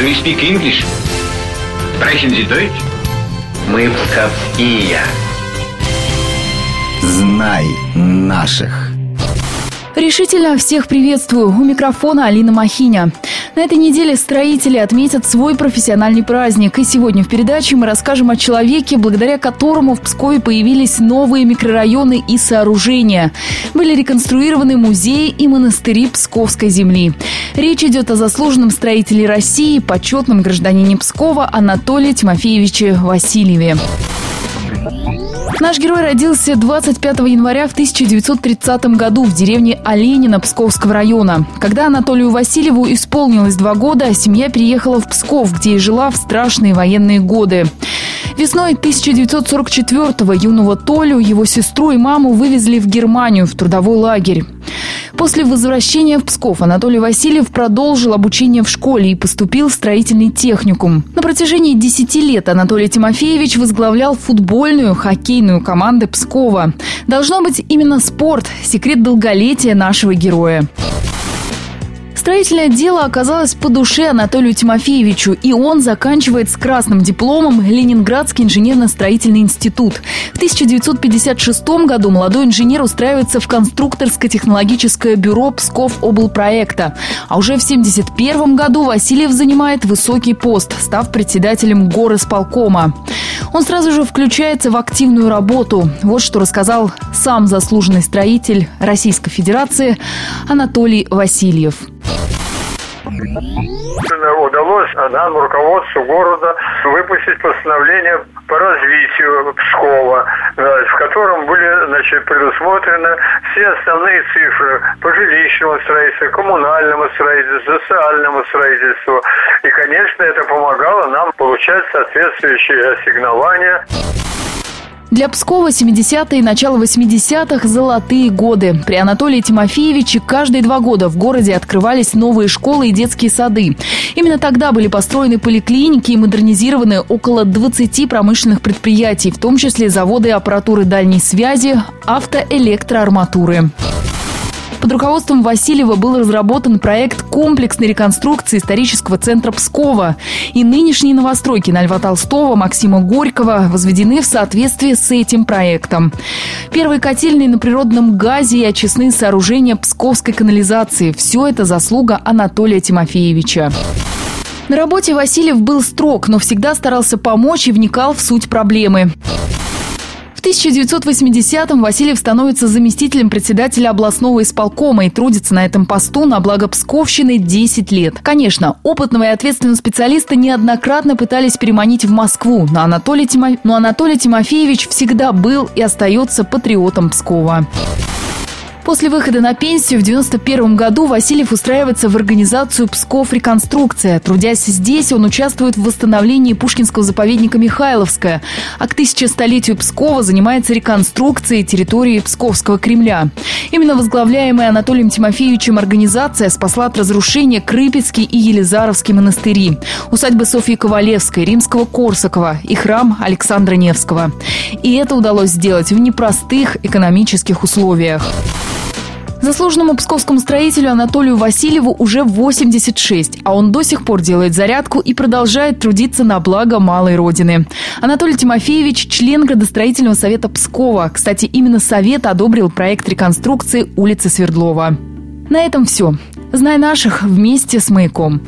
Do you speak English? Sprechen Sie Deutsch? Мы псковские. Знай наших. Решительно всех приветствую. У микрофона Алина Махиня. На этой неделе строители отметят свой профессиональный праздник. И сегодня в передаче мы расскажем о человеке, благодаря которому в Пскове появились новые микрорайоны и сооружения. Были реконструированы музеи и монастыри Псковской земли. Речь идет о заслуженном строителе России, почетном гражданине Пскова Анатолии Тимофеевиче Васильеве. Наш герой родился 25 января в 1930 году в деревне Оленина Псковского района. Когда Анатолию Васильеву исполнилось два года, семья переехала в Псков, где и жила в страшные военные годы. Весной 1944-го юного Толю, его сестру и маму вывезли в Германию в трудовой лагерь. После возвращения в Псков Анатолий Васильев продолжил обучение в школе и поступил в строительный техникум. На протяжении 10 лет Анатолий Тимофеевич возглавлял футбольную, хоккейную команды Пскова. Должно быть именно спорт – секрет долголетия нашего героя. Строительное дело оказалось по душе Анатолию Тимофеевичу, и он заканчивает с красным дипломом Ленинградский инженерно-строительный институт. В 1956 году молодой инженер устраивается в конструкторско-технологическое бюро Псков облпроекта. А уже в 1971 году Васильев занимает высокий пост, став председателем горосполкома. Он сразу же включается в активную работу. Вот что рассказал сам заслуженный строитель Российской Федерации Анатолий Васильев. Удалось нам, руководству города, выпустить постановление по развитию Пскова, в котором были значит, предусмотрены все основные цифры по жилищному строительству, коммунальному строительству, социальному строительству. И, конечно, это помогало нам получать соответствующие ассигнования. Для Пскова 70-е и начало 80-х – золотые годы. При Анатолии Тимофеевиче каждые два года в городе открывались новые школы и детские сады. Именно тогда были построены поликлиники и модернизированы около 20 промышленных предприятий, в том числе заводы аппаратуры дальней связи, автоэлектроарматуры. Под руководством Васильева был разработан проект комплексной реконструкции исторического центра Пскова. И нынешние новостройки на Льва Толстого, Максима Горького возведены в соответствии с этим проектом. Первые котельные на природном газе и очистные сооружения Псковской канализации – все это заслуга Анатолия Тимофеевича. На работе Васильев был строг, но всегда старался помочь и вникал в суть проблемы. В 1980-м Васильев становится заместителем председателя областного исполкома и трудится на этом посту на благо Псковщины 10 лет. Конечно, опытного и ответственного специалиста неоднократно пытались переманить в Москву, но Анатолий, Тимо... но Анатолий Тимофеевич всегда был и остается патриотом Пскова. После выхода на пенсию в 91 году Васильев устраивается в организацию «Псков Реконструкция». Трудясь здесь, он участвует в восстановлении Пушкинского заповедника Михайловская, а к тысячестолетию Пскова занимается реконструкцией территории Псковского Кремля. Именно возглавляемая Анатолием Тимофеевичем организация спасла от разрушения Крыпецкий и Елизаровский монастыри, усадьбы Софьи Ковалевской, Римского Корсакова и храм Александра Невского. И это удалось сделать в непростых экономических условиях. Заслуженному псковскому строителю Анатолию Васильеву уже 86, а он до сих пор делает зарядку и продолжает трудиться на благо малой родины. Анатолий Тимофеевич – член градостроительного совета Пскова. Кстати, именно совет одобрил проект реконструкции улицы Свердлова. На этом все. Знай наших вместе с «Маяком».